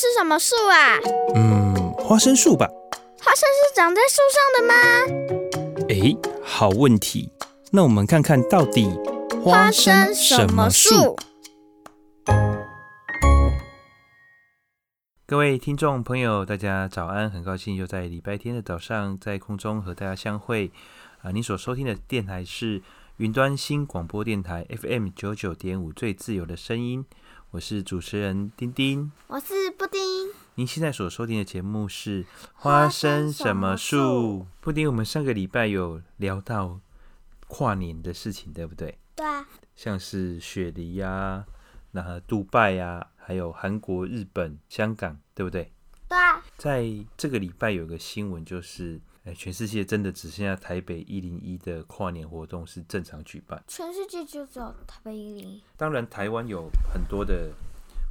是什么树啊？嗯，花生树吧。花生是长在树上的吗？诶，好问题。那我们看看到底花生什么树？各位听众朋友，大家早安！很高兴又在礼拜天的早上在空中和大家相会。啊，你所收听的电台是云端新广播电台 FM 九九点五，最自由的声音。我是主持人丁丁，我是布丁。您现在所收听的节目是《花生什么树》。布丁，我们上个礼拜有聊到跨年的事情，对不对？对啊。像是雪梨呀、啊，那杜拜呀、啊，还有韩国、日本、香港，对不对？对啊。在这个礼拜有个新闻就是。哎，全世界真的只剩下台北一零一的跨年活动是正常举办。全世界就只有台北一零一。当然，台湾有很多的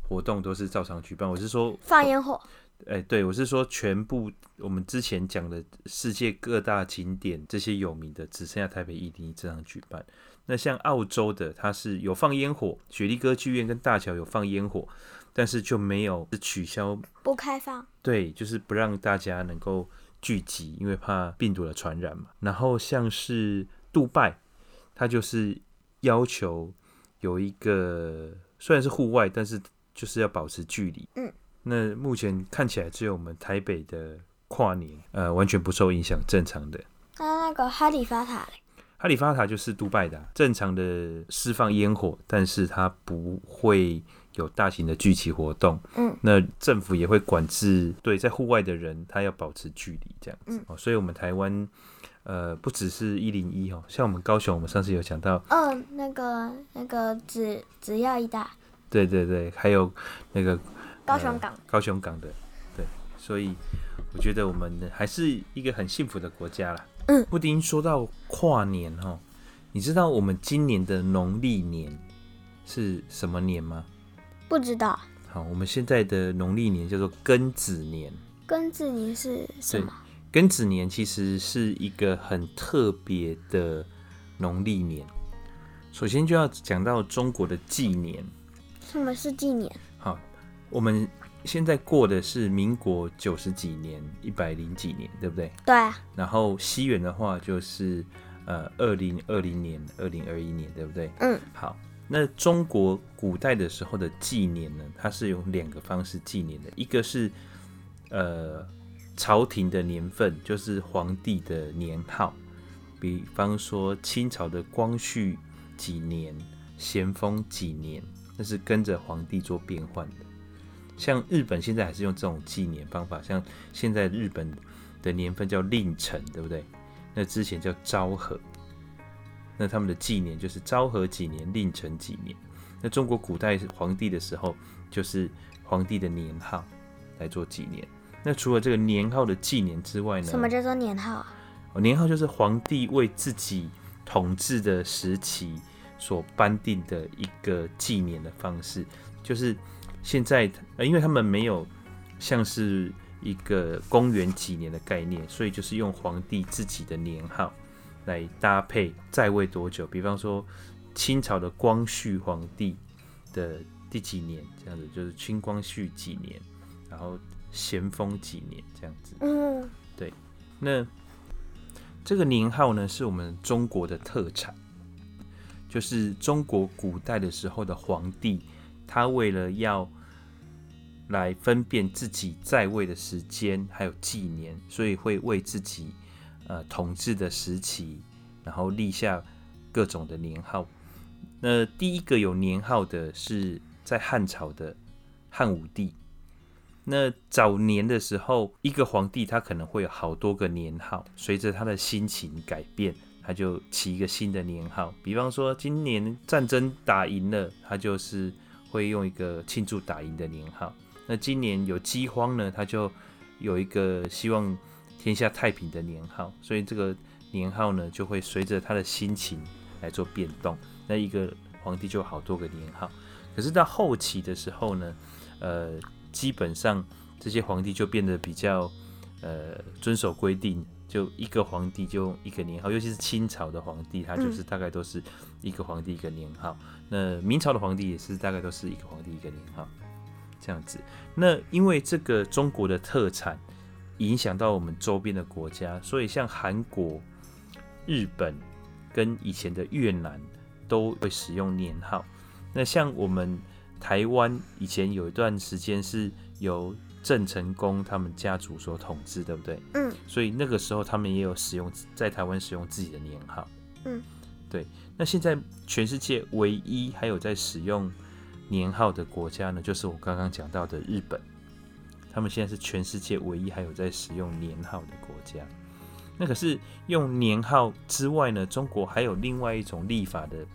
活动都是照常举办。我是说放烟火。哎，对，我是说全部我们之前讲的世界各大景点这些有名的，只剩下台北一零一正常举办。那像澳洲的，它是有放烟火，雪梨歌剧院跟大桥有放烟火，但是就没有取消不开放。对，就是不让大家能够。聚集，因为怕病毒的传染嘛。然后像是杜拜，它就是要求有一个虽然是户外，但是就是要保持距离。嗯，那目前看起来只有我们台北的跨年，呃，完全不受影响，正常的。那那个哈利法塔嘞？哈利法塔就是杜拜的啊，正常的释放烟火，但是它不会。有大型的聚集活动，嗯，那政府也会管制，对，在户外的人他要保持距离，这样子，嗯，所以我们台湾，呃，不只是一零一哦，像我们高雄，我们上次有讲到，嗯，那个那个只只要一大，对对对，还有那个高雄港，高雄港的，对，所以我觉得我们还是一个很幸福的国家啦。嗯，布丁说到跨年哦，你知道我们今年的农历年是什么年吗？不知道。好，我们现在的农历年叫做庚子年。庚子年是什么？庚子年其实是一个很特别的农历年。首先就要讲到中国的纪年。什么是纪年？好，我们现在过的是民国九十几年，一百零几年，对不对？对啊。然后西元的话就是呃二零二零年、二零二一年，对不对？嗯。好。那中国古代的时候的纪年呢，它是用两个方式纪年的，一个是呃朝廷的年份，就是皇帝的年号，比方说清朝的光绪几年、咸丰几年，那是跟着皇帝做变换的。像日本现在还是用这种纪年方法，像现在日本的年份叫令辰，对不对？那之前叫昭和。那他们的纪年就是昭和几年、令成几年。那中国古代皇帝的时候，就是皇帝的年号来做纪年。那除了这个年号的纪年之外呢？什么叫做年号？哦，年号就是皇帝为自己统治的时期所颁定的一个纪年的方式。就是现在，呃，因为他们没有像是一个公元几年的概念，所以就是用皇帝自己的年号。来搭配在位多久？比方说清朝的光绪皇帝的第几年，这样子就是清光绪几年，然后咸丰几年这样子。嗯，对。那这个年号呢，是我们中国的特产，就是中国古代的时候的皇帝，他为了要来分辨自己在位的时间还有纪年，所以会为自己。呃，统治的时期，然后立下各种的年号。那第一个有年号的是在汉朝的汉武帝。那早年的时候，一个皇帝他可能会有好多个年号，随着他的心情改变，他就起一个新的年号。比方说，今年战争打赢了，他就是会用一个庆祝打赢的年号。那今年有饥荒呢，他就有一个希望。天下太平的年号，所以这个年号呢，就会随着他的心情来做变动。那一个皇帝就好多个年号，可是到后期的时候呢，呃，基本上这些皇帝就变得比较呃遵守规定，就一个皇帝就一个年号。尤其是清朝的皇帝，他就是大概都是一个皇帝一个年号。那明朝的皇帝也是大概都是一个皇帝一个年号。这样子。那因为这个中国的特产影响到我们周边的国家，所以像韩国、日本跟以前的越南都会使用年号。那像我们台湾以前有一段时间是由郑成功他们家族所统治，对不对？嗯。所以那个时候他们也有使用在台湾使用自己的年号。嗯。对。那现在全世界唯一还有在使用年号的国家呢，就是我刚刚讲到的日本。他们现在是全世界唯一还有在使用年号的国家。那可是用年号之外呢，中国还有另外一种历法的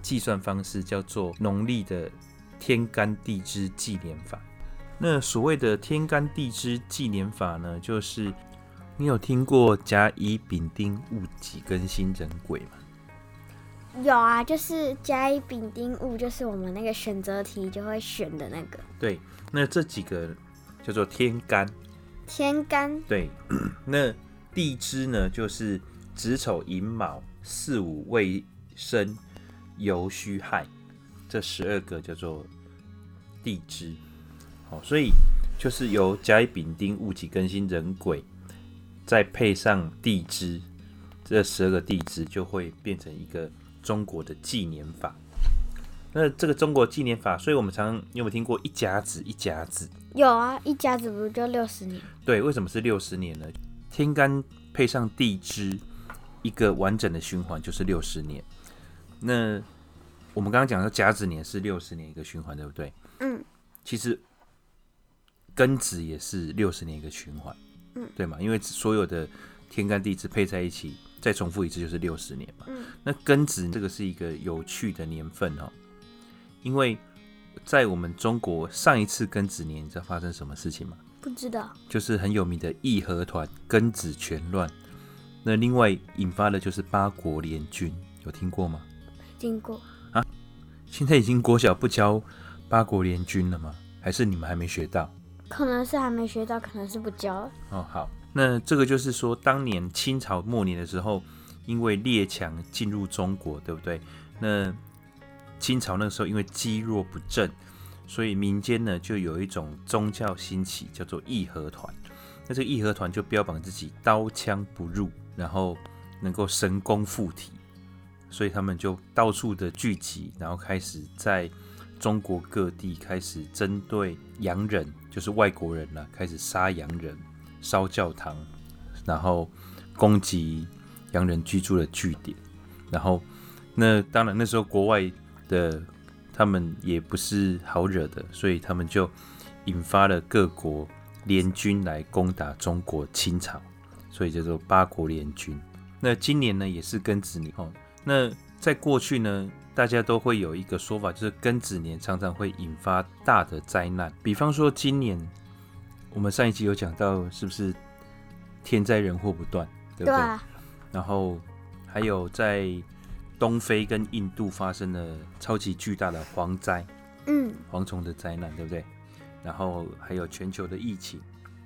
计算方式，叫做农历的天干地支纪年法。那所谓的天干地支纪年法呢，就是你有听过甲乙丙丁戊己庚辛壬癸吗？有啊，就是甲乙丙丁戊，就是我们那个选择题就会选的那个。对，那这几个叫做天干。天干。对，那地支呢，就是子丑寅卯巳午未申酉戌亥这十二个叫做地支。好，所以就是由甲乙丙丁戊己庚辛壬癸，再配上地支，这十二个地支就会变成一个中国的纪年法。那这个中国纪年法，所以我们常常有没有听过一甲子一甲子？有啊，一甲子不是就六十年？对，为什么是六十年呢？天干配上地支，一个完整的循环就是六十年。那我们刚刚讲的甲子年是六十年一个循环，对不对？嗯，其实。庚子也是六十年一个循环，嗯，对嘛？因为所有的天干地支配在一起，再重复一次就是六十年嘛。嗯，那庚子这个是一个有趣的年份哦，因为在我们中国上一次庚子年，你知道发生什么事情吗？不知道，就是很有名的义和团庚子全乱。那另外引发的就是八国联军，有听过吗？听过啊？现在已经国小不教八国联军了吗？还是你们还没学到？可能是还没学到，可能是不教了。哦，好，那这个就是说，当年清朝末年的时候，因为列强进入中国，对不对？那清朝那个时候因为积弱不振，所以民间呢就有一种宗教兴起，叫做义和团。那这个义和团就标榜自己刀枪不入，然后能够神功附体，所以他们就到处的聚集，然后开始在中国各地开始针对洋人。就是外国人呢，开始杀洋人、烧教堂，然后攻击洋人居住的据点，然后那当然那时候国外的他们也不是好惹的，所以他们就引发了各国联军来攻打中国清朝，所以叫做八国联军。那今年呢也是庚子年哦。那在过去呢，大家都会有一个说法，就是庚子年常常会引发大的灾难。比方说今年，我们上一集有讲到，是不是天灾人祸不断，对不对？对啊。然后还有在东非跟印度发生了超级巨大的蝗灾，嗯，蝗虫的灾难，对不对？然后还有全球的疫情，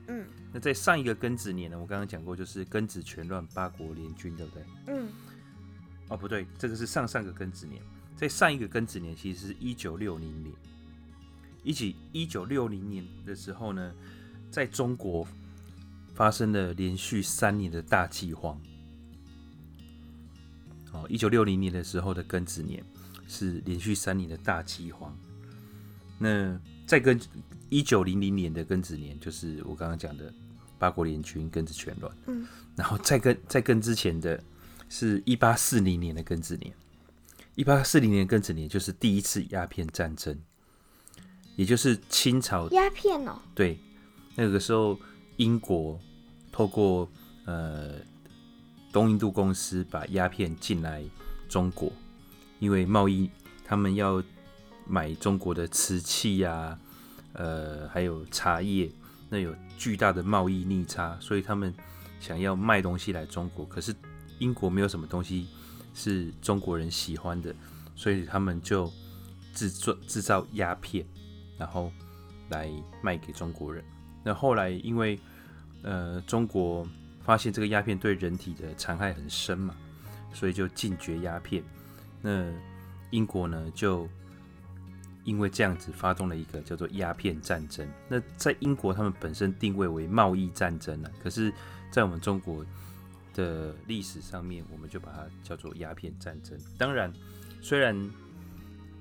嗯。那在上一个庚子年呢，我刚刚讲过，就是庚子全乱，八国联军，对不对？嗯。哦，不对，这个是上上个庚子年。在上一个庚子年，其实是一九六零年。一起一九六零年的时候呢，在中国发生了连续三年的大饥荒。哦，一九六零年的时候的庚子年是连续三年的大饥荒。那再跟一九零零年的庚子年，就是我刚刚讲的八国联军庚子全乱。嗯，然后再跟再跟之前的是一八四零年的庚子年。一八四零年庚子年就是第一次鸦片战争，也就是清朝鸦片哦。对，那个时候英国透过呃东印度公司把鸦片进来中国，因为贸易他们要买中国的瓷器呀、呃还有茶叶，那有巨大的贸易逆差，所以他们想要卖东西来中国，可是英国没有什么东西。是中国人喜欢的，所以他们就制作制造鸦片，然后来卖给中国人。那后来因为呃中国发现这个鸦片对人体的残害很深嘛，所以就禁绝鸦片。那英国呢就因为这样子发动了一个叫做鸦片战争。那在英国，他们本身定位为贸易战争了，可是，在我们中国的历史上面，我们就把它叫做鸦片战争。当然，虽然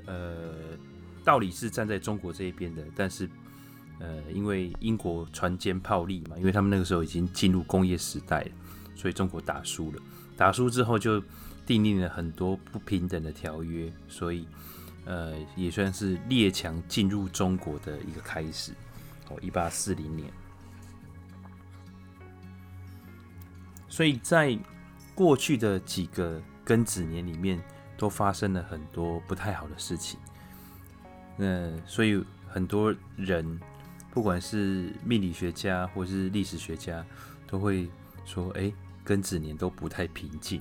呃道理是站在中国这一边的，但是呃因为英国船坚炮利嘛，因为他们那个时候已经进入工业时代了，所以中国打输了。打输之后就订立了很多不平等的条约，所以。呃，也算是列强进入中国的一个开始。哦，一八四零年，所以在过去的几个庚子年里面，都发生了很多不太好的事情。那所以很多人，不管是命理学家或是历史学家，都会说：“哎，庚子年都不太平静。”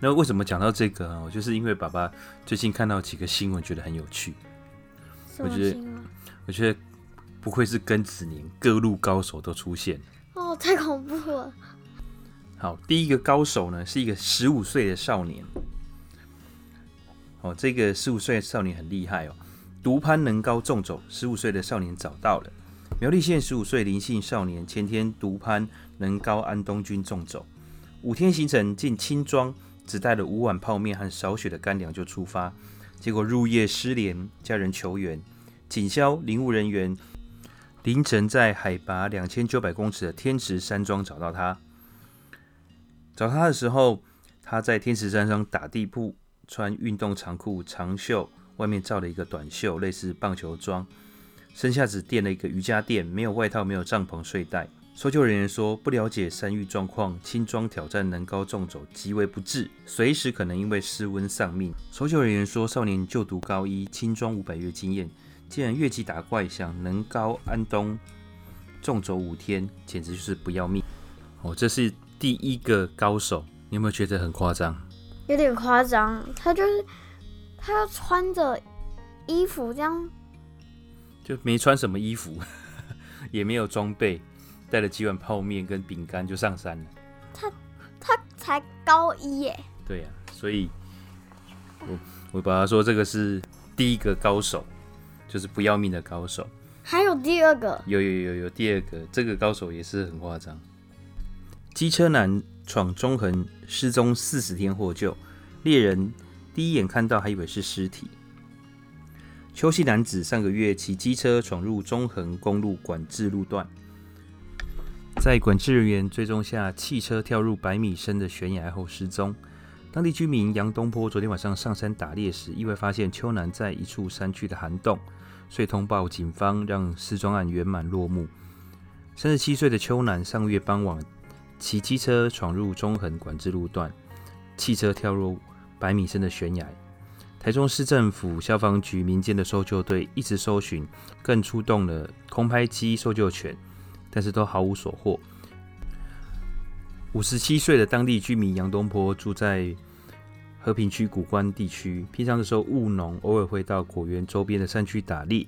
那为什么讲到这个啊？就是因为爸爸最近看到几个新闻，觉得很有趣。我觉得，我觉得不愧是庚子年，各路高手都出现。哦，太恐怖了。好，第一个高手呢，是一个十五岁的少年。哦，这个十五岁的少年很厉害哦，独攀能高中走。十五岁的少年找到了苗栗县十五岁林姓少年，前天独攀能高安东军纵走，五天行程进轻装。只带了五碗泡面和少许的干粮就出发，结果入夜失联，家人求援，警消林务人员凌晨在海拔两千九百公尺的天池山庄找到他。找他的时候，他在天池山上打地铺，穿运动长裤长袖，外面罩了一个短袖，类似棒球装，身下只垫了一个瑜伽垫，没有外套，没有帐篷睡袋。搜救人员说，不了解山域状况，轻装挑战能高重走极为不智，随时可能因为失温丧命。搜救人员说，少年就读高一，轻装五百月经验，竟然越级打怪，想能高安东纵走五天，简直就是不要命。哦，这是第一个高手，你有没有觉得很夸张？有点夸张，他就是他要穿着衣服这样，就没穿什么衣服，也没有装备。带了几碗泡面跟饼干就上山了。他他才高一耶。对呀、啊，所以我我把他说这个是第一个高手，就是不要命的高手。还有第二个？有有有有第二个，这个高手也是很夸张。机车男闯中横失踪四十天获救，猎人第一眼看到还以为是尸体。邱姓男子上个月骑机车闯入中横公路管制路段。在管制人员追踪下，汽车跳入百米深的悬崖后失踪。当地居民杨东坡昨天晚上上山打猎时，意外发现邱男在一处山区的涵洞，遂通报警方，让失踪案圆满落幕。三十七岁的邱男上个月傍晚骑机车闯入中横管制路段，汽车跳入百米深的悬崖。台中市政府消防局民间的搜救队一直搜寻，更出动了空拍机搜救犬。但是都毫无所获。五十七岁的当地居民杨东坡住在和平区古关地区，平常的时候务农，偶尔会到果园周边的山区打猎。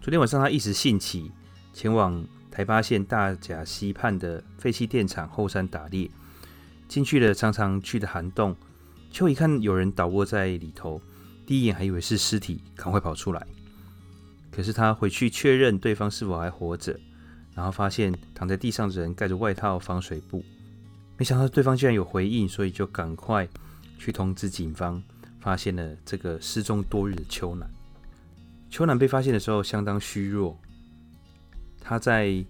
昨天晚上他一时兴起，前往台八线大甲溪畔的废弃电厂后山打猎，进去了常常去的涵洞。就一看有人倒卧在里头，第一眼还以为是尸体，赶快跑出来。可是他回去确认对方是否还活着。然后发现躺在地上的人盖着外套、防水布，没想到对方居然有回应，所以就赶快去通知警方，发现了这个失踪多日的秋男。秋男被发现的时候相当虚弱，他在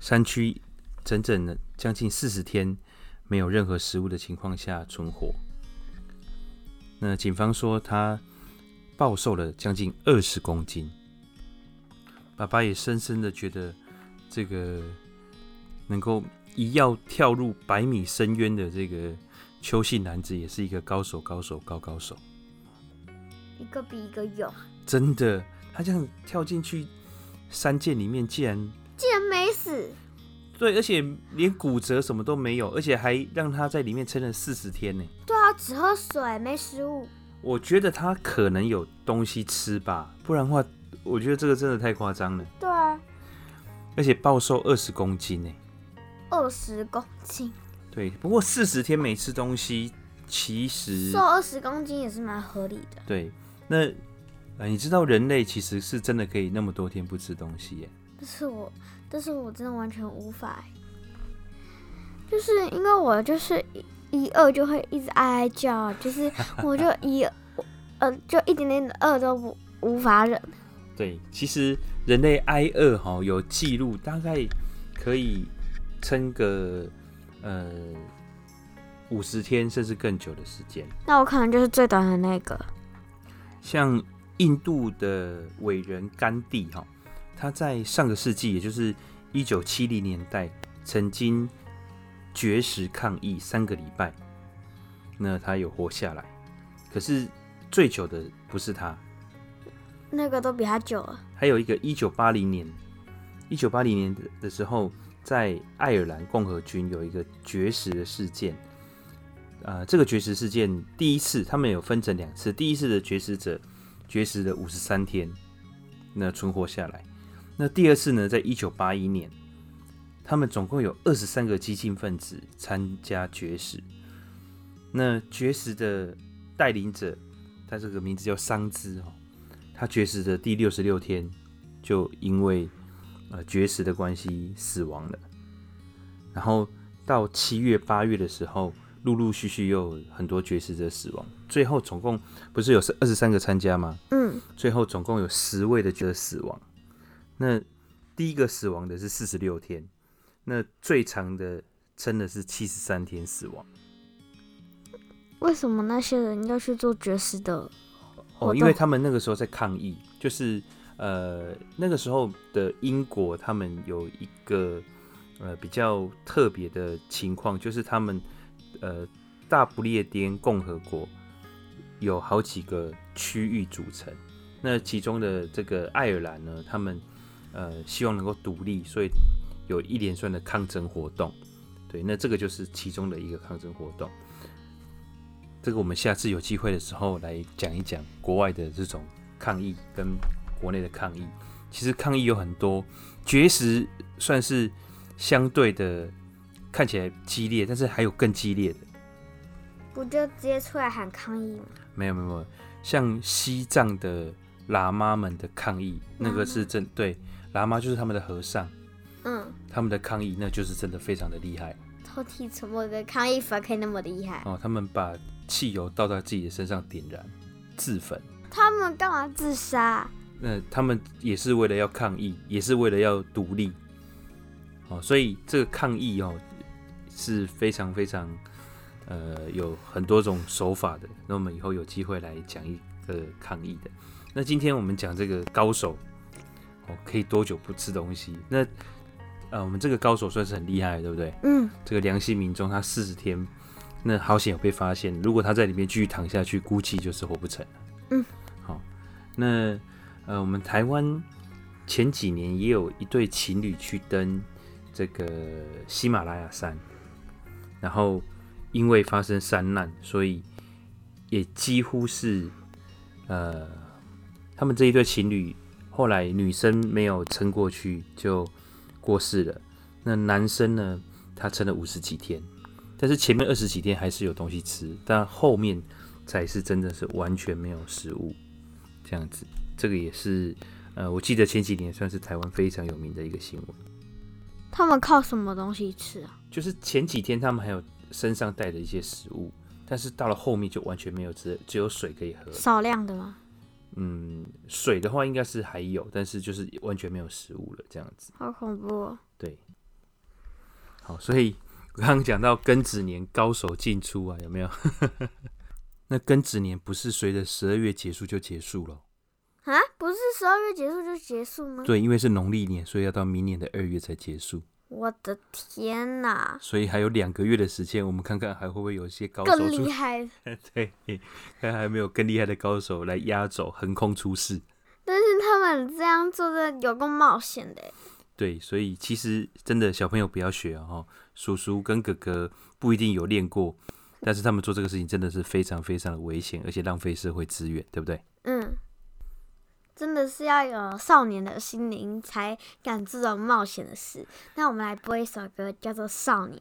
山区整整的将近四十天没有任何食物的情况下存活。那警方说他暴瘦了将近二十公斤，爸爸也深深的觉得。这个能够一跃跳入百米深渊的这个邱姓男子，也是一个高手，高手，高高手，一个比一个勇。真的，他这样跳进去山涧里面，竟然竟然没死。对，而且连骨折什么都没有，而且还让他在里面撑了四十天呢。对啊，只喝水，没食物。我觉得他可能有东西吃吧，不然的话，我觉得这个真的太夸张了。对啊。而且暴瘦二十公斤呢，二十公斤。对，不过四十天没吃东西，其实瘦二十公斤也是蛮合理的。对，那呃，你知道人类其实是真的可以那么多天不吃东西耶？但是我，但是我真的完全无法，就是因为我就是一饿就会一直哀哀叫，就是 我就一呃就一点点的饿都无无法忍。对，其实人类挨饿哈有记录，大概可以撑个呃五十天甚至更久的时间。那我可能就是最短的那个。像印度的伟人甘地哈，他在上个世纪，也就是一九七零年代，曾经绝食抗议三个礼拜，那他有活下来。可是最久的不是他。那个都比他久了。还有一个一九八零年，一九八零年的时候，在爱尔兰共和军有一个绝食的事件。呃，这个绝食事件第一次，他们有分成两次。第一次的绝食者绝食了五十三天，那存活下来。那第二次呢，在一九八一年，他们总共有二十三个激进分子参加绝食。那绝食的带领者，他这个名字叫桑兹哦。他绝食的第六十六天，就因为呃绝食的关系死亡了。然后到七月、八月的时候，陆陆续续又有很多绝食者死亡。最后总共不是有二十三个参加吗？嗯。最后总共有十位的绝食死亡。那第一个死亡的是四十六天，那最长的真的是七十三天死亡。为什么那些人要去做绝食的？哦，因为他们那个时候在抗议，就是呃那个时候的英国，他们有一个呃比较特别的情况，就是他们呃大不列颠共和国有好几个区域组成，那其中的这个爱尔兰呢，他们呃希望能够独立，所以有一连串的抗争活动，对，那这个就是其中的一个抗争活动。这个我们下次有机会的时候来讲一讲国外的这种抗议跟国内的抗议。其实抗议有很多，绝食算是相对的看起来激烈，但是还有更激烈的。不就直接出来喊抗议吗？没有没有没有，像西藏的喇嘛们的抗议，那个是真对，喇嘛就是他们的和尚，嗯，他们的抗议那就是真的非常的厉害。偷听什么的抗议法可以那么厉害？哦，他们把。汽油倒在自己的身上点燃，自焚。他们干嘛自杀？那他们也是为了要抗议，也是为了要独立。哦，所以这个抗议哦是非常非常呃有很多种手法的。那我们以后有机会来讲一个抗议的。那今天我们讲这个高手哦，可以多久不吃东西？那呃，我们这个高手算是很厉害，对不对？嗯。这个良心民众他四十天。那好险有被发现，如果他在里面继续躺下去，估计就是活不成了。嗯，好，那呃，我们台湾前几年也有一对情侣去登这个喜马拉雅山，然后因为发生山难，所以也几乎是呃，他们这一对情侣后来女生没有撑过去就过世了，那男生呢，他撑了五十几天。但是前面二十几天还是有东西吃，但后面才是真的是完全没有食物这样子。这个也是呃，我记得前几年算是台湾非常有名的一个新闻。他们靠什么东西吃啊？就是前几天他们还有身上带着一些食物，但是到了后面就完全没有吃，只有水可以喝。少量的吗？嗯，水的话应该是还有，但是就是完全没有食物了这样子。好恐怖哦。对。好，所以。我刚刚讲到庚子年高手进出啊，有没有？那庚子年不是随着十二月结束就结束了？啊，不是十二月结束就结束吗？对，因为是农历年，所以要到明年的二月才结束。我的天哪！所以还有两个月的时间，我们看看还会不会有一些高手更厉 害？对，看还有没有更厉害的高手来压轴横空出世。但是他们这样做的有够冒险的。对，所以其实真的小朋友不要学哦。叔叔跟哥哥不一定有练过，但是他们做这个事情真的是非常非常的危险，而且浪费社会资源，对不对？嗯，真的是要有少年的心灵才敢这种冒险的事。那我们来播一首歌，叫做《少年》。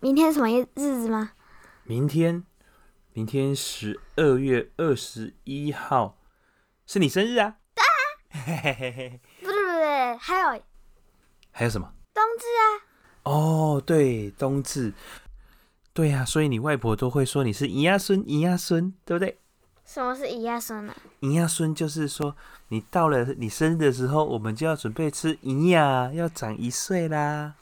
明天什么日子吗？明天，明天十二月二十一号是你生日啊！对啊，不对不对，还有还有什么？冬至啊！哦，对，冬至，对呀、啊，所以你外婆都会说你是姨仔孙，姨仔孙，对不对？什么是姨仔孙呢？姨仔孙就是说，你到了你生日的时候，我们就要准备吃姨呀，要长一岁啦。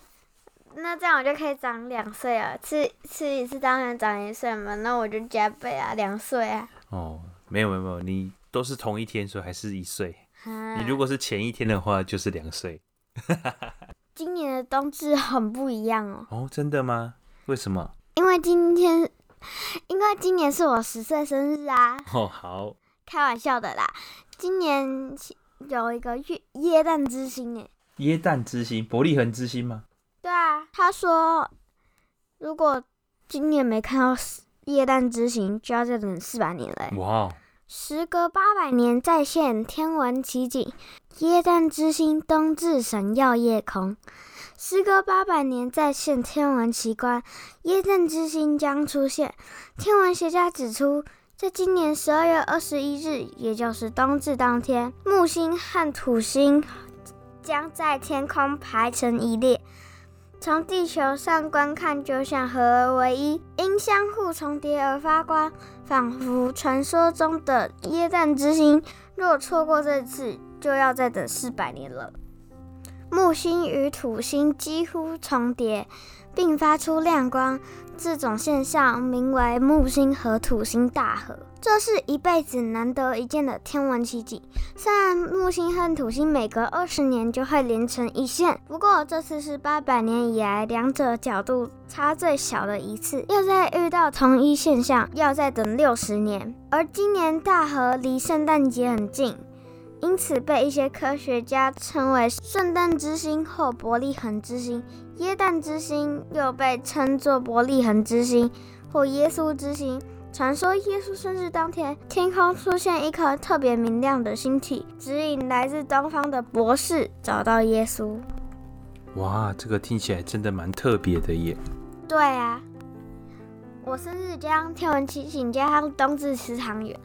那这样我就可以长两岁啊！吃吃一次当然长一岁嘛，那我就加倍啊，两岁啊。哦，没有没有没有，你都是同一天，所以还是一岁。哈你如果是前一天的话，就是两岁。今年的冬至很不一样哦。哦，真的吗？为什么？因为今天，因为今年是我十岁生日啊。哦，好。开玩笑的啦，今年有一个月耶诞之星耶。耶诞之星，伯利恒之星吗？对啊，他说，如果今年没看到耶诞之行，就要再等四百年了。哇！时隔八百年再现天文奇景，耶诞之星冬至闪耀夜空，时隔八百年再现天文奇观，耶诞之星将出现。天文学家指出，在今年十二月二十一日，也就是冬至当天，木星和土星将在天空排成一列，从地球上观看就像合而为一，因相互重叠而发光，仿佛传说中的耶诞之星。若错过这次，就要再等四百年了。木星与土星几乎重叠，并发出亮光，这种现象名为木星和土星大合。这是一辈子难得一见的天文奇迹。虽然木星和土星每隔二十年就会连成一线，不过这次是八百年以来两者角度差最小的一次。要再遇到同一现象，要再等六十年。而今年大合离圣诞节很近。因此，被一些科学家称为圣诞之星或伯利恒之星。耶诞之星又被称作伯利恒之星或耶稣之星。传说耶稣生日当天，天空出现一颗特别明亮的星体，指引来自东方的博士找到耶稣。哇，这个听起来真的蛮特别的耶！对啊，我生日将天文奇景加上冬至吃汤圆，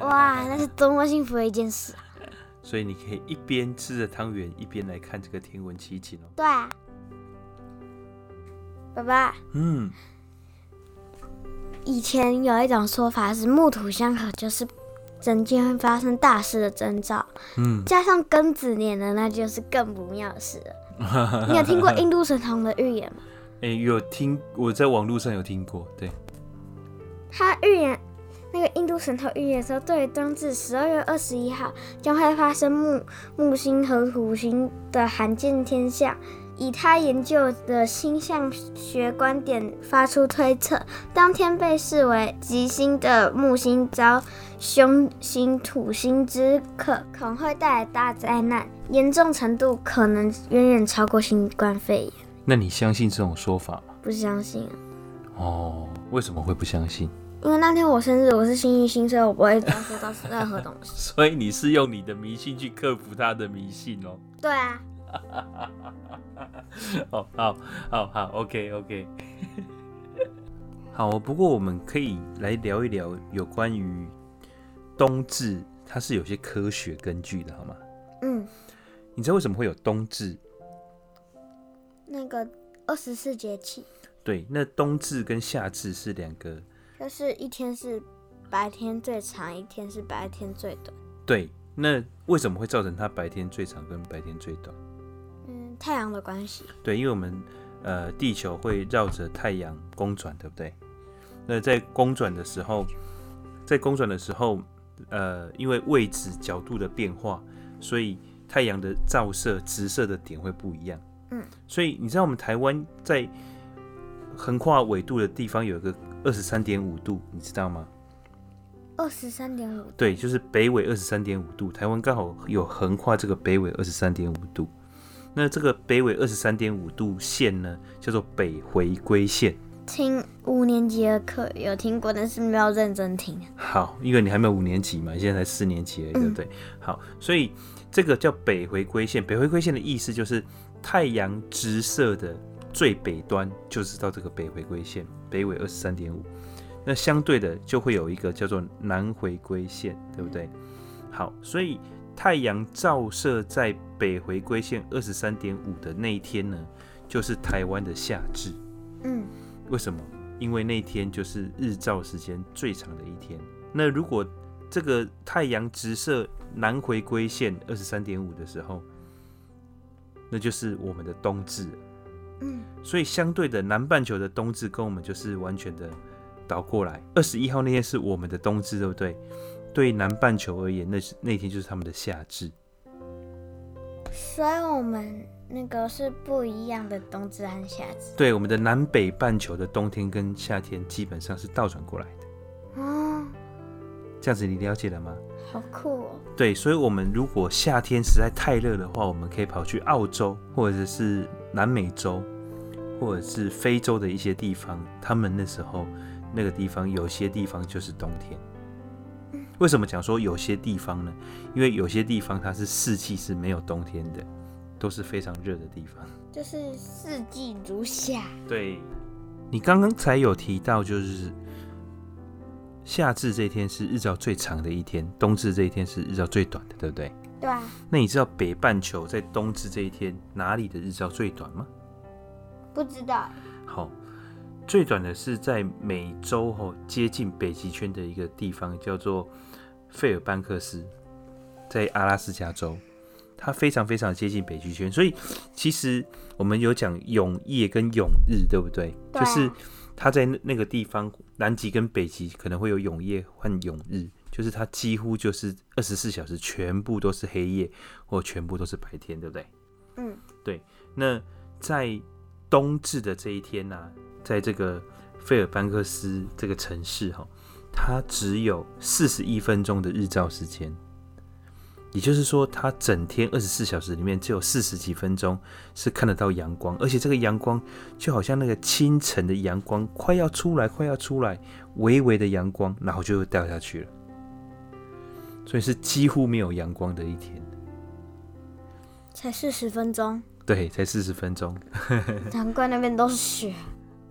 哇，那是多么幸福的一件事啊！所以你可以一边吃着汤圆，一边来看这个天文奇景哦。对啊，爸爸。嗯。以前有一种说法是木土相合，就是整件会发生大事的征兆。嗯。加上庚子年的，那就是更不妙的事了。你有听过印度神童的预言吗？哎、欸，有听，我在网络上有听过。对。他预言。那个印度神童预言说，对于冬至十二月二十一号将会发生木木星和土星的罕见天象，以他研究的星象学观点发出推测，当天被视为吉星的木星遭凶星土星之克，可能会带来大灾难，严重程度可能远远超过新冠肺炎。那你相信这种说法吗？不相信啊。哦，为什么会不相信？因为那天我生日，我是幸运星，所以我不会遭受到任何东西。所以你是用你的迷信去克服他的迷信哦？对啊。好好好好，OK OK。好，不过我们可以来聊一聊有关于冬至，它是有些科学根据的，好吗？嗯。你知道为什么会有冬至？那个二十四节气。对，那冬至跟夏至是两个。就是一天是白天最长，一天是白天最短。对，那为什么会造成它白天最长跟白天最短？嗯，太阳的关系。对，因为我们呃地球会绕着太阳公转，对不对？那在公转的时候，在公转的时候，呃，因为位置角度的变化，所以太阳的照射直射的点会不一样。嗯，所以你知道我们台湾在横跨纬度的地方有一个。二十三点五度，你知道吗？二十三点五，对，就是北纬二十三点五度，台湾刚好有横跨这个北纬二十三点五度。那这个北纬二十三点五度线呢，叫做北回归线。听五年级的课有听过，但是没有认真听。好，因为你还没有五年级嘛，你现在才四年级而已，对不对？嗯、好，所以这个叫北回归线。北回归线的意思就是太阳直射的。最北端就是到这个北回归线，北纬二十三点五。那相对的就会有一个叫做南回归线，对不对？好，所以太阳照射在北回归线二十三点五的那一天呢，就是台湾的夏至。嗯，为什么？因为那天就是日照时间最长的一天。那如果这个太阳直射南回归线二十三点五的时候，那就是我们的冬至。嗯，所以相对的，南半球的冬至跟我们就是完全的倒过来。二十一号那天是我们的冬至，对不对？对南半球而言，那是那天就是他们的夏至。所以我们那个是不一样的冬至和夏至。对，我们的南北半球的冬天跟夏天基本上是倒转过来的。哦，这样子你了解了吗？好酷哦。对，所以我们如果夏天实在太热的话，我们可以跑去澳洲或者是南美洲。或者是非洲的一些地方，他们那时候那个地方有些地方就是冬天。为什么讲说有些地方呢？因为有些地方它是四季是没有冬天的，都是非常热的地方，就是四季如夏。对，你刚刚才有提到，就是夏至这一天是日照最长的一天，冬至这一天是日照最短的，对不对？对啊。那你知道北半球在冬至这一天哪里的日照最短吗？不知道。好，最短的是在美洲吼接近北极圈的一个地方，叫做费尔班克斯，在阿拉斯加州。它非常非常接近北极圈，所以其实我们有讲永夜跟永日，对不对？对啊。就是它在那个地方，南极跟北极可能会有永夜和永日，就是它几乎就是二十四小时全部都是黑夜，或全部都是白天，对不对？嗯，对。那在冬至的这一天呢，啊，在这个费尔班克斯这个城市哈，它只有四十一分钟的日照时间。也就是说，它整天二十四小时里面只有四十几分钟是看得到阳光，而且这个阳光就好像那个清晨的阳光快要出来，快要出来，微微的阳光，然后就会掉下去了。所以是几乎没有阳光的一天。才四十分钟？对，才四十分钟。难怪那边都是雪。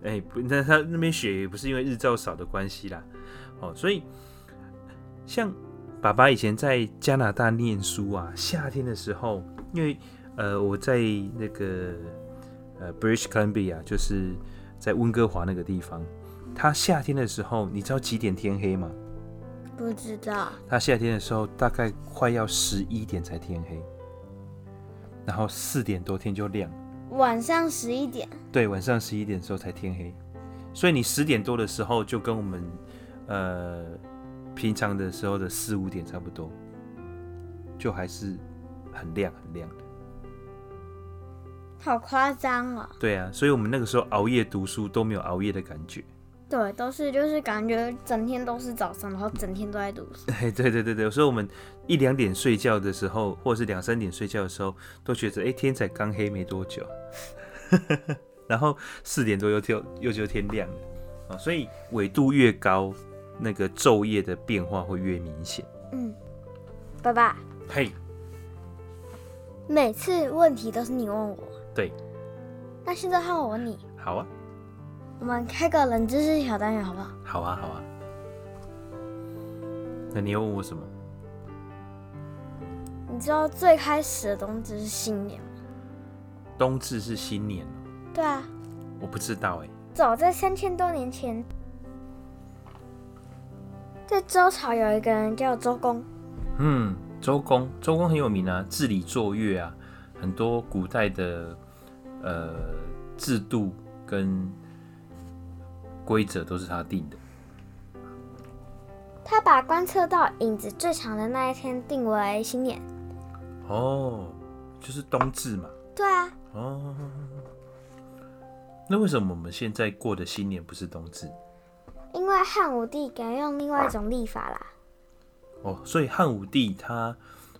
哎，不，那他那边雪也不是因为日照少的关系啦。哦，所以像。爸爸以前在加拿大念书啊，夏天的时候，因为呃我在那个呃 British Columbia，就是在温哥华那个地方，他夏天的时候，你知道几点天黑吗？不知道。他夏天的时候大概快要十一点才天黑，然后四点多天就亮。晚上十一点。对，晚上十一点的时候才天黑，所以你十点多的时候就跟我们呃。平常的时候的四五点差不多，就还是很亮很亮的，好夸张啊！对啊，所以我们那个时候熬夜读书都没有熬夜的感觉。对，都是就是感觉整天都是早上，然后整天都在读书。对对对对，有时候我们一两点睡觉的时候，或者是两三点睡觉的时候，都觉得哎、欸、天才刚黑没多久，然后四点多又天又就天亮了啊！所以纬度越高。那个昼夜的变化会越明显。嗯，爸爸。嘿。每次问题都是你问我。对。那现在换我问你。好啊。我们开个冷知识小单元好不好？好啊，好啊。那你要问我什么？你知道最开始的冬至是新年吗？冬至是新年。对啊。我不知道哎。早在三千多年前。在周朝有一个人叫周公，嗯，周公，周公很有名啊，治理作乐啊，很多古代的呃制度跟规则都是他定的。他把观测到影子最长的那一天定为新年。哦，就是冬至嘛。对啊。哦，那为什么我们现在过的新年不是冬至？因为汉武帝改用另外一种历法啦。哦，所以汉武帝他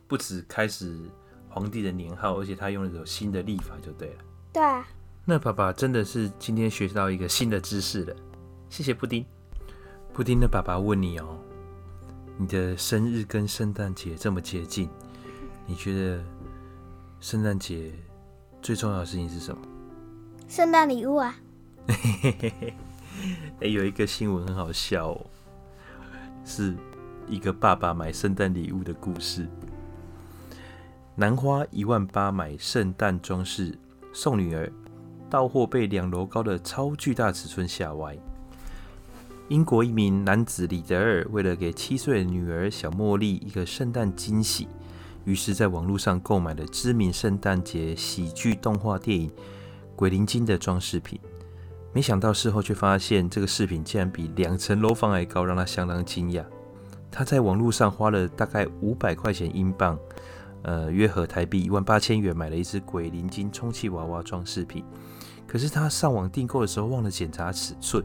不止开始皇帝的年号，而且他用了一种新的历法，就对了。对啊。那爸爸真的是今天学到一个新的知识了，谢谢布丁。布丁的爸爸问你哦，你的生日跟圣诞节这么接近，你觉得圣诞节最重要的事情是什么？圣诞礼物啊。哎、欸，有一个新闻很好笑哦，是一个爸爸买圣诞礼物的故事。男花一万八买圣诞装饰送女儿，到货被两楼高的超巨大尺寸吓歪。英国一名男子李德尔为了给七岁的女儿小茉莉一个圣诞惊喜，于是在网络上购买了知名圣诞节喜剧动画电影《鬼灵精》的装饰品。没想到事后却发现，这个饰品竟然比两层楼房还高，让他相当惊讶。他在网络上花了大概五百块钱英镑，呃，约合台币一万八千元，买了一只鬼灵精充气娃娃装饰品。可是他上网订购的时候忘了检查尺寸，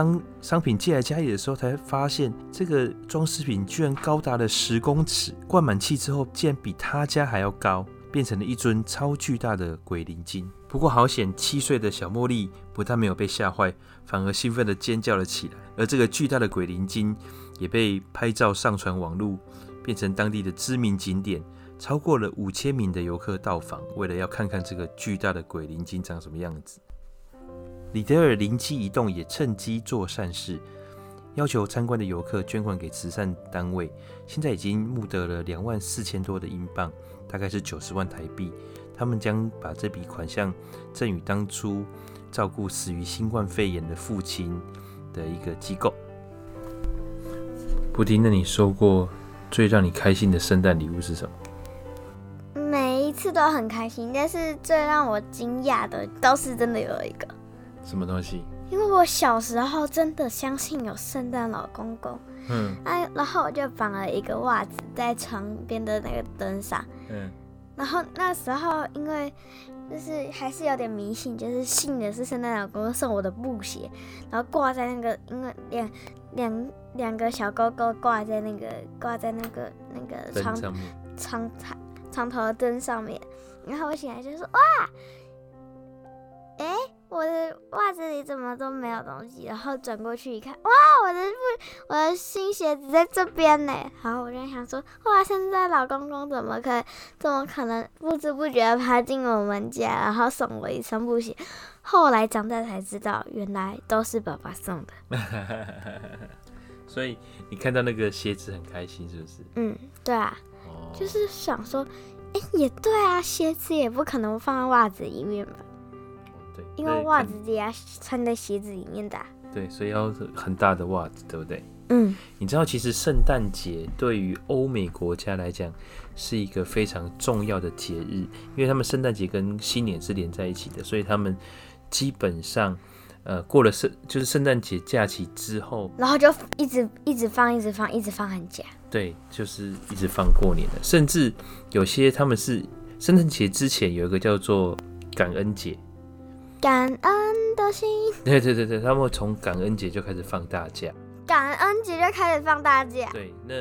当商品寄来家里的时候，才发现这个装饰品居然高达了十公尺，灌满气之后竟然比他家还要高。变成了一尊超巨大的鬼灵精。不过好险，七岁的小茉莉不但没有被吓坏，反而兴奋地尖叫了起来。而这个巨大的鬼灵精也被拍照上传网络，变成当地的知名景点，超过了五千名的游客到访，为了要看看这个巨大的鬼灵精长什么样子。李德尔灵机一动，也趁机做善事，要求参观的游客捐款给慈善单位。现在已经募得了两万四千多的英镑，大概是九十万台币。他们将把这笔款项赠予当初照顾死于新冠肺炎的父亲的一个机构。布丁，那你收过最让你开心的圣诞礼物是什么？每一次都很开心，但是最让我惊讶的倒是真的有一个。什么东西？因为我小时候真的相信有圣诞老公公，嗯，哎，然后我就绑了一个袜子在床边的那个灯上，嗯，然后那时候因为就是还是有点迷信，就是信的是圣诞老公公送我的布鞋，然后挂在那个因为两两两个小勾勾挂在那个挂在那个那个床上床床床头的灯上面，然后我醒来就说哇，哎。我的袜子里怎么都没有东西？然后转过去一看，哇，我的不，我的新鞋子在这边呢。然后我就想说，哇，现在老公公怎么可以，怎么可能不知不觉爬进我们家，然后送我一双布鞋？后来长大才知道，原来都是爸爸送的。所以你看到那个鞋子很开心，是不是？嗯，对啊。哦。就是想说，哎，也对啊，鞋子也不可能放在袜子里面吧。因为袜子也要穿在鞋子里面的，对，所以要很大的袜子，对不对？嗯，你知道，其实圣诞节对于欧美国家来讲是一个非常重要的节日，因为他们圣诞节跟新年是连在一起的，所以他们基本上，呃，过了圣就是圣诞节假期之后，然后就一直一直放，一直放，一直放寒假。对，就是一直放过年的，甚至有些他们是圣诞节之前有一个叫做感恩节。感恩的心，对对对对，他们从感恩节就开始放大假，感恩节就开始放大假。对，那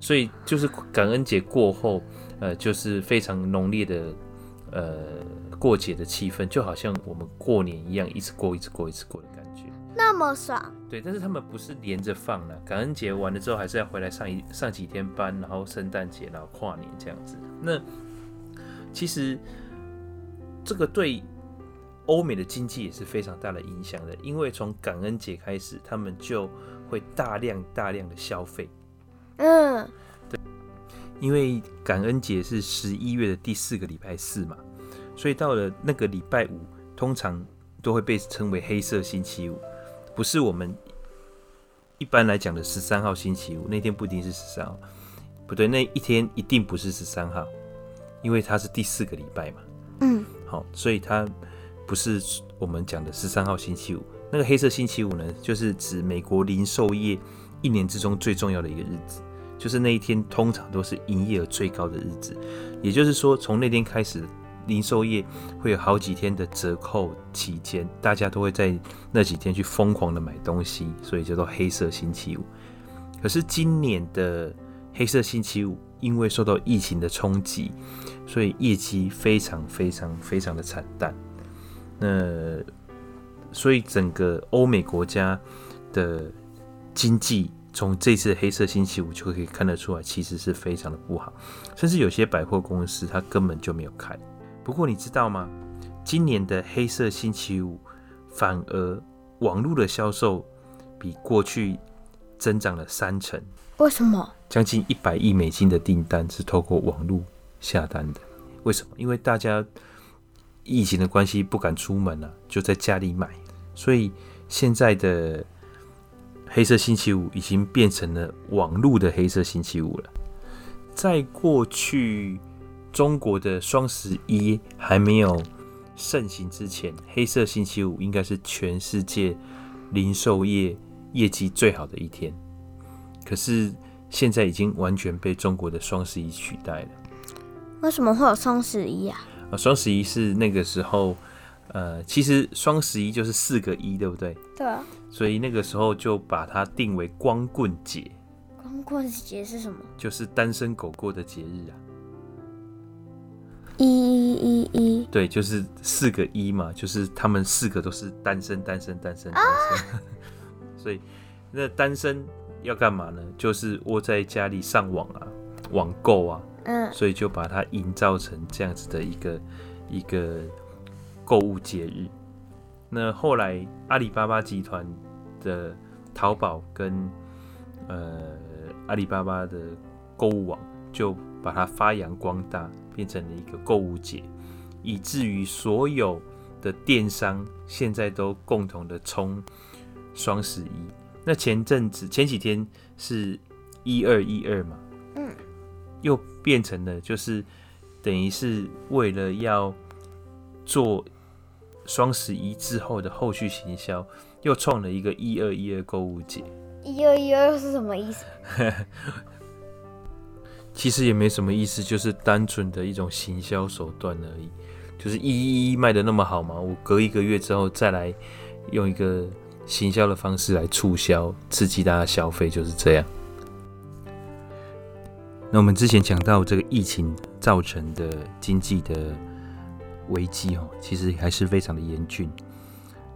所以就是感恩节过后，呃，就是非常浓烈的呃过节的气氛，就好像我们过年一样，一直过，一直过，一直过的感觉，那么爽。对，但是他们不是连着放了，感恩节完了之后，还是要回来上一上几天班，然后圣诞节，然后跨年这样子。那其实这个对。欧美的经济也是非常大的影响的，因为从感恩节开始，他们就会大量大量的消费。嗯，对，因为感恩节是十一月的第四个礼拜四嘛，所以到了那个礼拜五，通常都会被称为黑色星期五，不是我们一般来讲的十三号星期五，那天不一定是十三号，不对，那一天一定不是十三号，因为它是第四个礼拜嘛。嗯，好，所以它。不是我们讲的十三号星期五，那个黑色星期五呢，就是指美国零售业一年之中最重要的一个日子，就是那一天通常都是营业额最高的日子。也就是说，从那天开始，零售业会有好几天的折扣期间，大家都会在那几天去疯狂的买东西，所以叫做黑色星期五。可是今年的黑色星期五，因为受到疫情的冲击，所以业绩非常非常非常的惨淡。那所以整个欧美国家的经济，从这次黑色星期五就可以看得出来，其实是非常的不好，甚至有些百货公司它根本就没有开。不过你知道吗？今年的黑色星期五反而网络的销售比过去增长了三成。为什么？将近一百亿美金的订单是透过网络下单的。为什么？因为大家。疫情的关系不敢出门了，就在家里买，所以现在的黑色星期五已经变成了网络的黑色星期五了。在过去中国的双十一还没有盛行之前，黑色星期五应该是全世界零售业业绩最好的一天。可是现在已经完全被中国的双十一取代了。为什么会有双十一啊？啊，双十一是那个时候，呃，其实双十一就是四个一，对不对？对啊。所以那个时候就把它定为光棍节。光棍节是什么？就是单身狗过的节日啊。一一一一。对，就是四个一嘛，就是他们四个都是单身，单身，单身，单身。啊、所以那单身要干嘛呢？就是窝在家里上网啊，网购啊。嗯，所以就把它营造成这样子的一个一个购物节日。那后来阿里巴巴集团的淘宝跟呃阿里巴巴的购物网就把它发扬光大，变成了一个购物节，以至于所有的电商现在都共同的冲双十一。那前阵子前几天是一二一二嘛，又变成了就是等于是为了要做。双十一之后的后续行销，又创了一个一二一二购物节。一二一二是什么意思？其实也没什么意思，就是单纯的一种行销手段而已。就是一一一卖的那么好嘛，我隔一个月之后再来用一个行销的方式来促销，刺激大家消费，就是这样。那我们之前讲到这个疫情造成的经济的。危机哦，其实还是非常的严峻。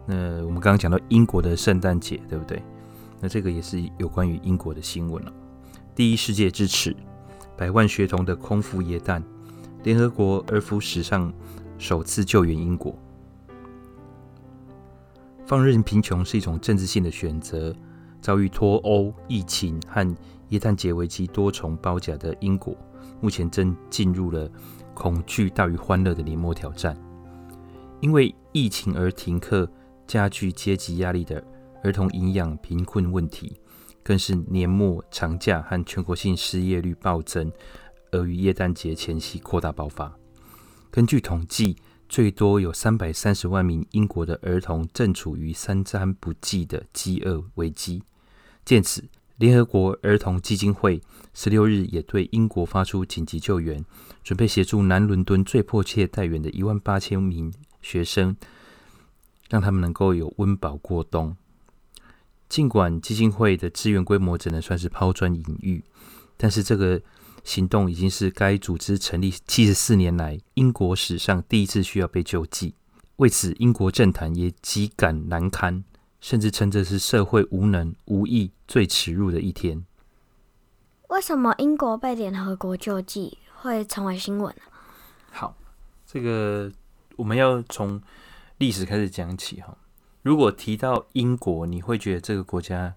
那我们刚刚讲到英国的圣诞节，对不对？那这个也是有关于英国的新闻了。第一世界之耻，百万学童的空腹耶诞，联合国儿福史上首次救援英国。放任贫穷是一种政治性的选择。遭遇脱欧、疫情和耶诞节危机多重包夹的英国，目前正进入了。恐惧大于欢乐的年末挑战，因为疫情而停课，加剧阶级压力的儿童营养贫困问题，更是年末长假和全国性失业率暴增，而于耶诞节前夕扩大爆发。根据统计，最多有三百三十万名英国的儿童正处于三餐不继的饥饿危机。见此，联合国儿童基金会十六日也对英国发出紧急救援，准备协助南伦敦最迫切待援的一万八千名学生，让他们能够有温饱过冬。尽管基金会的支援规模只能算是抛砖引玉，但是这个行动已经是该组织成立七十四年来英国史上第一次需要被救济。为此，英国政坛也极感难堪。甚至称这是社会无能、无义、最耻辱的一天。为什么英国被联合国救济会成为新闻呢？好，这个我们要从历史开始讲起哈。如果提到英国，你会觉得这个国家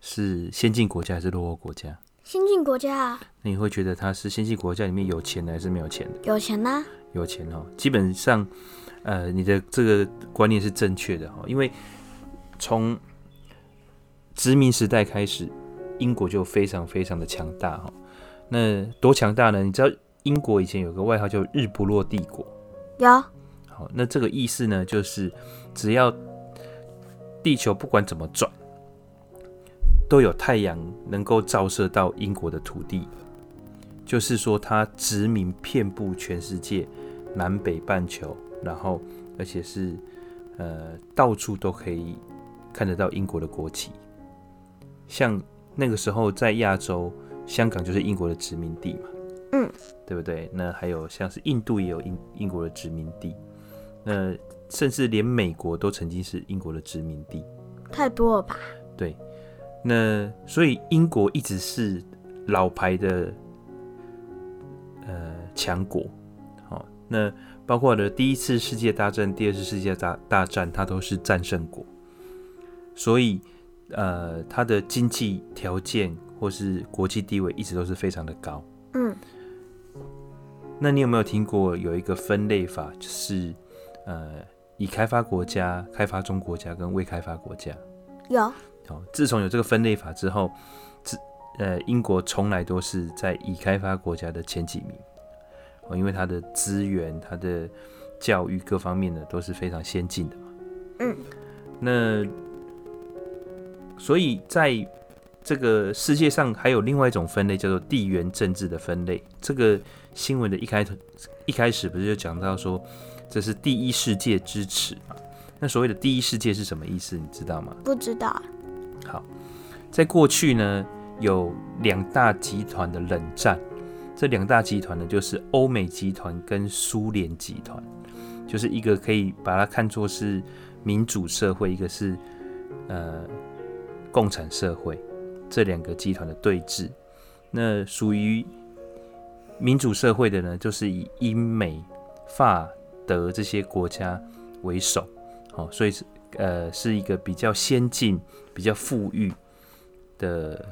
是先进国家还是落后国家？先进国家啊。那你会觉得它是先进国家里面有钱的还是没有钱的？有钱呐。有钱哦。基本上，呃，你的这个观念是正确的哈，因为。从殖民时代开始，英国就非常非常的强大哈。那多强大呢？你知道英国以前有个外号叫“日不落帝国”。有。好，那这个意思呢，就是只要地球不管怎么转，都有太阳能够照射到英国的土地。就是说，它殖民遍布全世界南北半球，然后而且是呃到处都可以。看得到英国的国旗，像那个时候在亚洲，香港就是英国的殖民地嘛，嗯，对不对？那还有像是印度也有英英国的殖民地，那甚至连美国都曾经是英国的殖民地，太多了吧？对，那所以英国一直是老牌的呃强国，好，那包括了第一次世界大战、第二次世界大大战，它都是战胜国。所以，呃，它的经济条件或是国际地位一直都是非常的高。嗯，那你有没有听过有一个分类法，就是呃，已开发国家、开发中国家跟未开发国家？有。哦，自从有这个分类法之后，自呃，英国从来都是在已开发国家的前几名。哦，因为它的资源、它的教育各方面呢都是非常先进的嘛。嗯，那。所以，在这个世界上还有另外一种分类，叫做地缘政治的分类。这个新闻的一开头一开始不是就讲到说，这是第一世界之耻嘛？那所谓的第一世界是什么意思？你知道吗？不知道。好，在过去呢，有两大集团的冷战。这两大集团呢，就是欧美集团跟苏联集团，就是一个可以把它看作是民主社会，一个是呃。共产社会这两个集团的对峙，那属于民主社会的呢，就是以英美法德这些国家为首，哦，所以是呃是一个比较先进、比较富裕的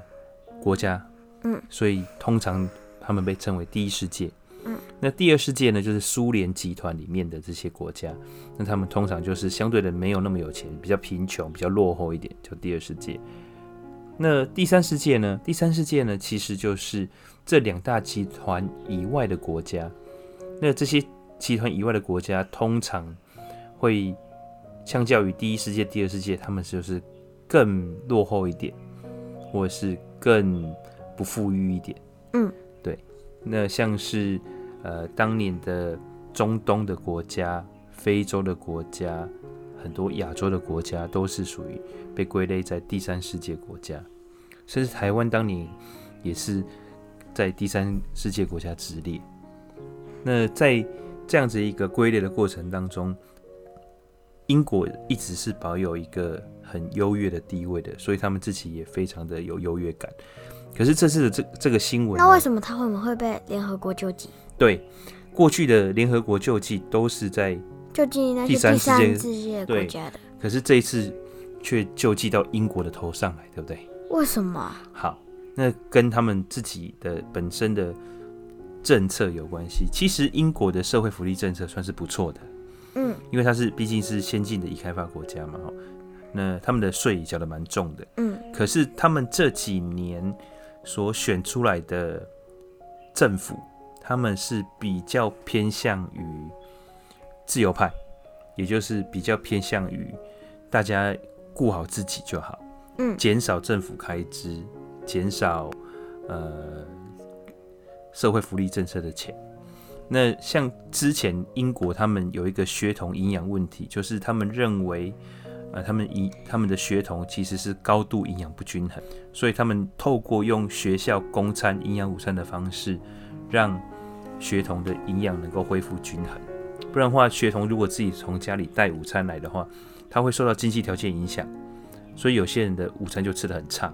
国家，嗯，所以通常他们被称为第一世界，嗯，那第二世界呢，就是苏联集团里面的这些国家，那他们通常就是相对的没有那么有钱，比较贫穷、比较落后一点，叫第二世界。那第三世界呢？第三世界呢，其实就是这两大集团以外的国家。那这些集团以外的国家，通常会相较于第一世界、第二世界，他们就是更落后一点，或者是更不富裕一点。嗯，对。那像是呃，当年的中东的国家、非洲的国家。很多亚洲的国家都是属于被归类在第三世界国家，甚至台湾当年也是在第三世界国家之列。那在这样子一个归类的过程当中，英国一直是保有一个很优越的地位的，所以他们自己也非常的有优越感。可是这次的这这个新闻，那为什么他会不会被联合国救济？对，过去的联合国救济都是在。救济那些第三世界国家的，可是这一次却救济到英国的头上来，对不对？为什么？好，那跟他们自己的本身的政策有关系。其实英国的社会福利政策算是不错的，嗯，因为它是毕竟是先进的已开发国家嘛，那他们的税也缴得蛮重的，嗯。可是他们这几年所选出来的政府，他们是比较偏向于。自由派，也就是比较偏向于大家顾好自己就好，嗯，减少政府开支，减少呃社会福利政策的钱。那像之前英国他们有一个血统营养问题，就是他们认为，呃，他们一他们的学童其实是高度营养不均衡，所以他们透过用学校供餐营养午餐的方式，让学童的营养能够恢复均衡。不然的话，学童如果自己从家里带午餐来的话，他会受到经济条件影响，所以有些人的午餐就吃得很差。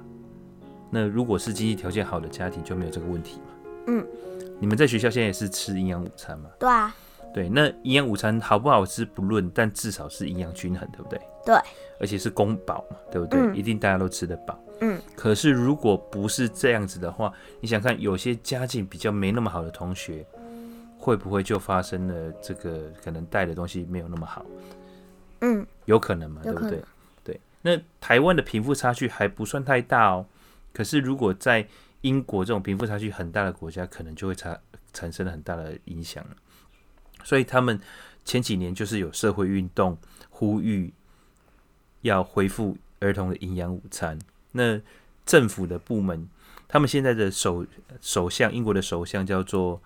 那如果是经济条件好的家庭，就没有这个问题嘛。嗯，你们在学校现在也是吃营养午餐吗？对啊。对，那营养午餐好不好吃不论，但至少是营养均衡，对不对？对。而且是公饱嘛，对不对？嗯。一定大家都吃得饱。嗯。可是如果不是这样子的话，你想看有些家境比较没那么好的同学。会不会就发生了这个可能带的东西没有那么好？嗯，有可能嘛，对不对？对。那台湾的贫富差距还不算太大哦。可是如果在英国这种贫富差距很大的国家，可能就会产产生了很大的影响。所以他们前几年就是有社会运动呼吁要恢复儿童的营养午餐。那政府的部门，他们现在的首首相，英国的首相叫做。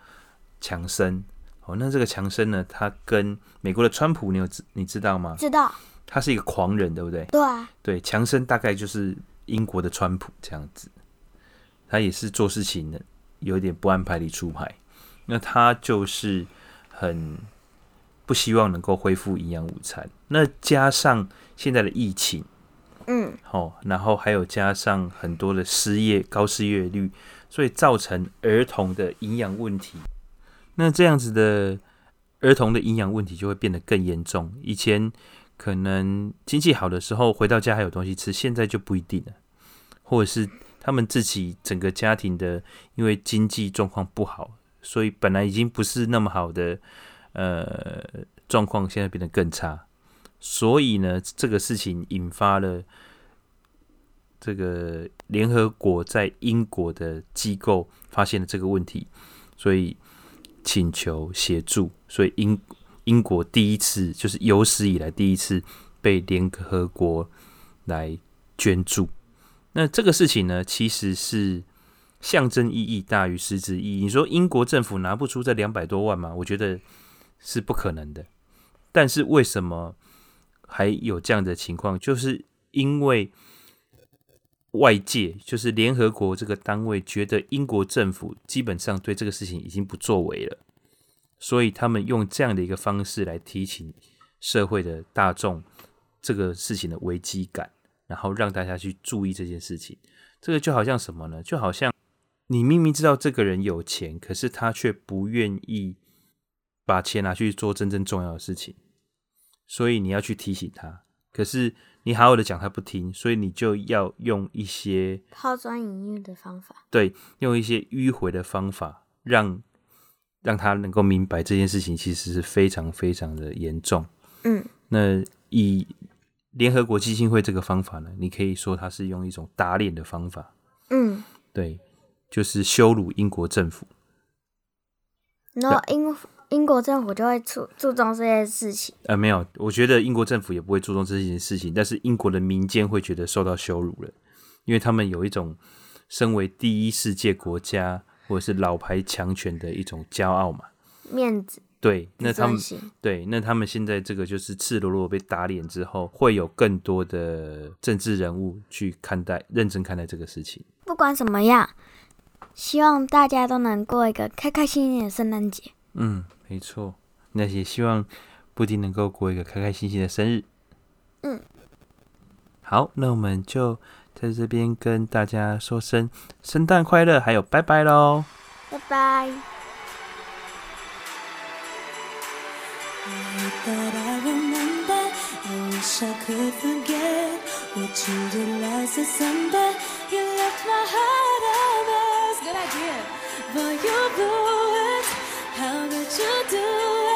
强生，哦，那这个强生呢？他跟美国的川普，你有知你知道吗？知道。他是一个狂人，对不对？对啊。对，强生大概就是英国的川普这样子。他也是做事情的，有点不按牌理出牌。那他就是很不希望能够恢复营养午餐。那加上现在的疫情，嗯，哦，然后还有加上很多的失业、高失业率，所以造成儿童的营养问题。那这样子的儿童的营养问题就会变得更严重。以前可能经济好的时候回到家还有东西吃，现在就不一定了。或者是他们自己整个家庭的，因为经济状况不好，所以本来已经不是那么好的呃状况，现在变得更差。所以呢，这个事情引发了这个联合国在英国的机构发现了这个问题，所以。请求协助，所以英英国第一次就是有史以来第一次被联合国来捐助。那这个事情呢，其实是象征意义大于实质意义。你说英国政府拿不出这两百多万吗？我觉得是不可能的。但是为什么还有这样的情况？就是因为。外界就是联合国这个单位觉得英国政府基本上对这个事情已经不作为了，所以他们用这样的一个方式来提醒社会的大众这个事情的危机感，然后让大家去注意这件事情。这个就好像什么呢？就好像你明明知道这个人有钱，可是他却不愿意把钱拿去做真正重要的事情，所以你要去提醒他。可是你好好的讲，他不听，所以你就要用一些抛砖引玉的方法，对，用一些迂回的方法，让让他能够明白这件事情其实是非常非常的严重。嗯，那以联合国基金会这个方法呢，你可以说它是用一种打脸的方法。嗯，对。就是羞辱英国政府，然后英英国政府就会注注重这件事情。呃，没有，我觉得英国政府也不会注重这件事情，但是英国的民间会觉得受到羞辱了，因为他们有一种身为第一世界国家或者是老牌强权的一种骄傲嘛，面子。对，那他们对，那他们现在这个就是赤裸裸被打脸之后，会有更多的政治人物去看待，认真看待这个事情。不管怎么样。希望大家都能过一个开开心心的圣诞节。嗯，没错那也希望布丁能够过一个开开心心的生日嗯好那我们就在这边跟大家说声圣诞快乐还有拜拜喽拜拜 Wish I could forget what you did last December. you left my heart good idea 值得